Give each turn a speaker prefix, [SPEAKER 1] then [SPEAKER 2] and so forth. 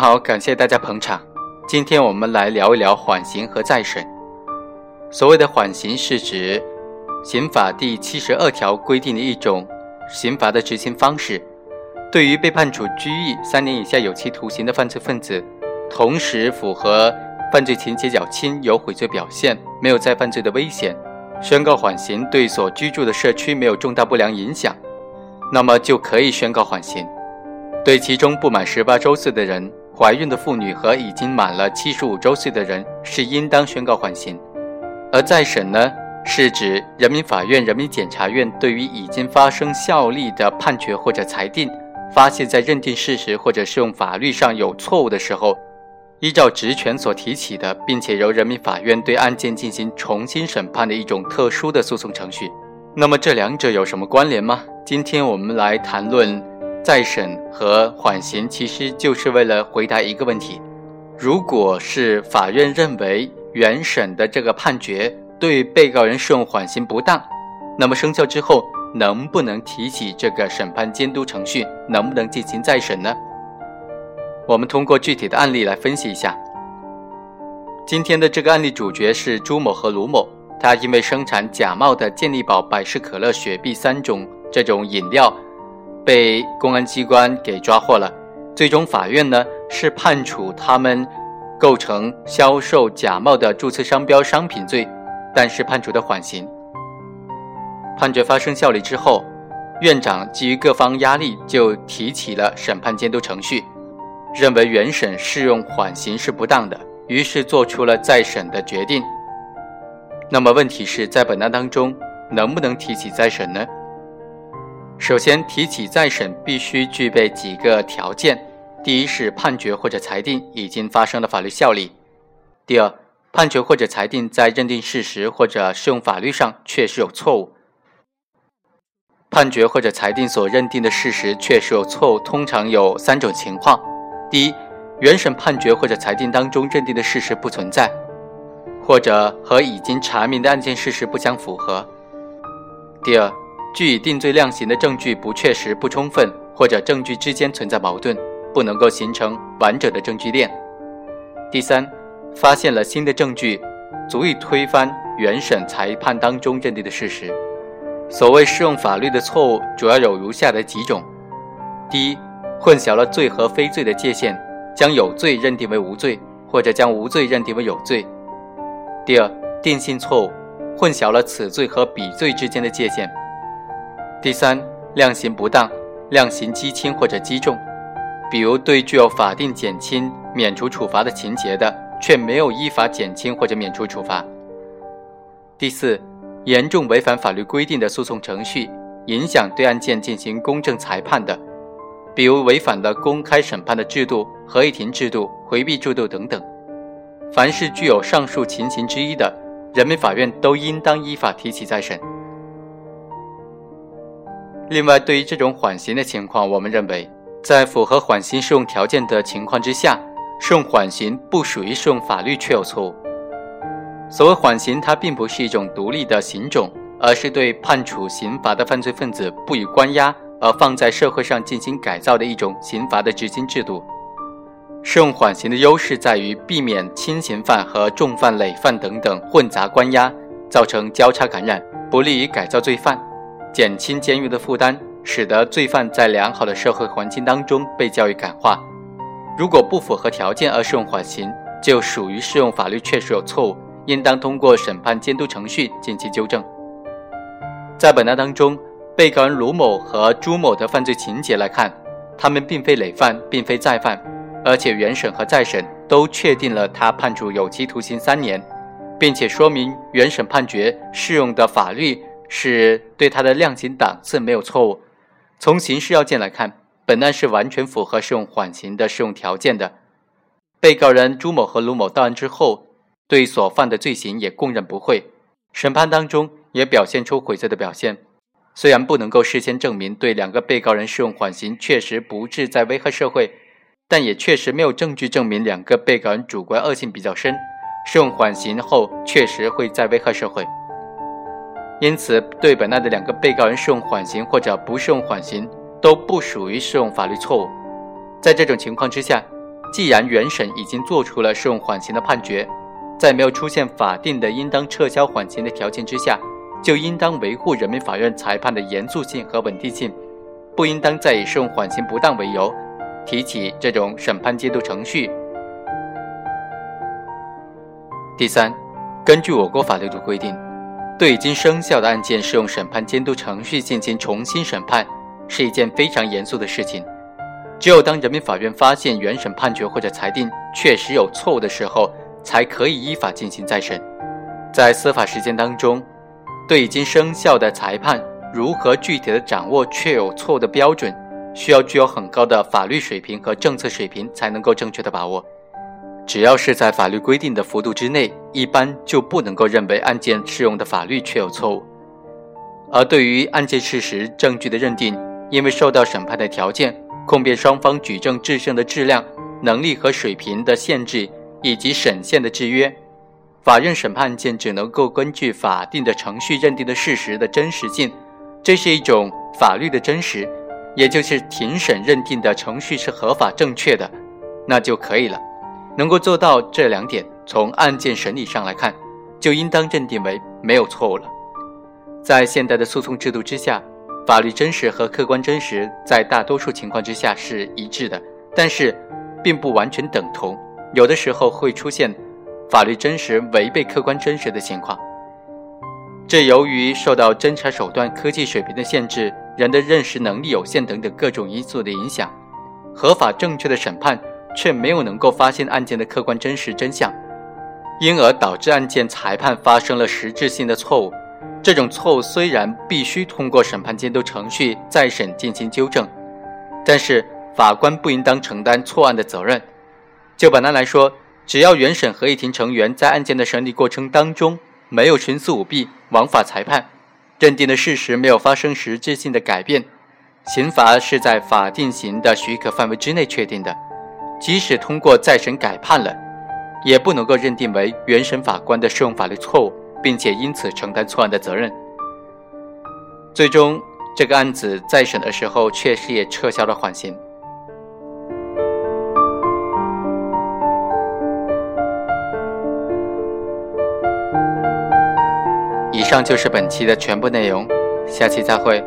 [SPEAKER 1] 好，感谢大家捧场。今天我们来聊一聊缓刑和再审。所谓的缓刑是指刑法第七十二条规定的一种刑罚的执行方式，对于被判处拘役三年以下有期徒刑的犯罪分子，同时符合犯罪情节较轻、有悔罪表现、没有再犯罪的危险，宣告缓刑，对所居住的社区没有重大不良影响，那么就可以宣告缓刑。对其中不满十八周岁的人、怀孕的妇女和已经满了七十五周岁的人，是应当宣告缓刑。而再审呢，是指人民法院、人民检察院对于已经发生效力的判决或者裁定，发现在认定事实或者适用法律上有错误的时候，依照职权所提起的，并且由人民法院对案件进行重新审判的一种特殊的诉讼程序。那么这两者有什么关联吗？今天我们来谈论。再审和缓刑其实就是为了回答一个问题：如果是法院认为原审的这个判决对被告人适用缓刑不当，那么生效之后能不能提起这个审判监督程序？能不能进行再审呢？我们通过具体的案例来分析一下。今天的这个案例主角是朱某和卢某，他因为生产假冒的健力宝、百事可乐、雪碧三种这种饮料。被公安机关给抓获了，最终法院呢是判处他们构成销售假冒的注册商标商品罪，但是判处的缓刑。判决发生效力之后，院长基于各方压力，就提起了审判监督程序，认为原审适用缓刑是不当的，于是做出了再审的决定。那么问题是在本案当中能不能提起再审呢？首先，提起再审必须具备几个条件：第一是判决或者裁定已经发生了法律效力；第二，判决或者裁定在认定事实或者适用法律上确实有错误。判决或者裁定所认定的事实确实有错误，通常有三种情况：第一，原审判决或者裁定当中认定的事实不存在，或者和已经查明的案件事实不相符合；第二，据以定罪量刑的证据不确实、不充分，或者证据之间存在矛盾，不能够形成完整的证据链。第三，发现了新的证据，足以推翻原审裁判当中认定的事实。所谓适用法律的错误，主要有如下的几种：第一，混淆了罪和非罪的界限，将有罪认定为无罪，或者将无罪认定为有罪；第二，定性错误，混淆了此罪和彼罪之间的界限。第三，量刑不当，量刑畸轻或者畸重，比如对具有法定减轻、免除处罚的情节的，却没有依法减轻或者免除处罚。第四，严重违反法律规定的诉讼程序，影响对案件进行公正裁判的，比如违反了公开审判的制度、合议庭制度、回避制度等等。凡是具有上述情形之一的，人民法院都应当依法提起再审。另外，对于这种缓刑的情况，我们认为，在符合缓刑适用条件的情况之下，适用缓刑不属于适用法律确有错误。所谓缓刑，它并不是一种独立的刑种，而是对判处刑罚的犯罪分子不予关押，而放在社会上进行改造的一种刑罚的执行制度。适用缓刑的优势在于避免轻刑犯和重犯、累犯等等混杂关押，造成交叉感染，不利于改造罪犯。减轻监狱的负担，使得罪犯在良好的社会环境当中被教育感化。如果不符合条件而适用缓刑，就属于适用法律确实有错误，应当通过审判监督程序进行纠正。在本案当中，被告人卢某和朱某的犯罪情节来看，他们并非累犯，并非再犯，而且原审和再审都确定了他判处有期徒刑三年，并且说明原审判决适用的法律。是对他的量刑档次没有错误。从刑事要件来看，本案是完全符合适用缓刑的适用条件的。被告人朱某和卢某到案之后，对所犯的罪行也供认不讳，审判当中也表现出悔罪的表现。虽然不能够事先证明对两个被告人适用缓刑确实不致在危害社会，但也确实没有证据证明两个被告人主观恶性比较深，适用缓刑后确实会在危害社会。因此，对本案的两个被告人适用缓刑或者不适用缓刑，都不属于适用法律错误。在这种情况之下，既然原审已经做出了适用缓刑的判决，在没有出现法定的应当撤销缓刑的条件之下，就应当维护人民法院裁判的严肃性和稳定性，不应当再以适用缓刑不当为由，提起这种审判监督程序。第三，根据我国法律的规定，对已经生效的案件适用审判监督程序进行重新审判，是一件非常严肃的事情。只有当人民法院发现原审判决或者裁定确实有错误的时候，才可以依法进行再审。在司法实践当中，对已经生效的裁判如何具体的掌握确有错误的标准，需要具有很高的法律水平和政策水平才能够正确的把握。只要是在法律规定的幅度之内，一般就不能够认为案件适用的法律确有错误。而对于案件事实证据的认定，因为受到审判的条件、控辩双方举证质证的质量、能力和水平的限制，以及审限的制约。法院审判案件只能够根据法定的程序认定的事实的真实性，这是一种法律的真实，也就是庭审认定的程序是合法正确的，那就可以了。能够做到这两点，从案件审理上来看，就应当认定为没有错误了。在现代的诉讼制度之下，法律真实和客观真实在大多数情况之下是一致的，但是并不完全等同，有的时候会出现。法律真实违背客观真实的情况，这由于受到侦查手段、科技水平的限制、人的认识能力有限等等各种因素的影响，合法正确的审判却没有能够发现案件的客观真实真相，因而导致案件裁判发生了实质性的错误。这种错误虽然必须通过审判监督程序再审进行纠正，但是法官不应当承担错案的责任。就本案来说。只要原审合议庭成员在案件的审理过程当中没有徇私舞弊、枉法裁判，认定的事实没有发生实质性的改变，刑罚是在法定刑的许可范围之内确定的，即使通过再审改判了，也不能够认定为原审法官的适用法律错误，并且因此承担错案的责任。最终，这个案子再审的时候确实也撤销了缓刑。以上就是本期的全部内容，下期再会。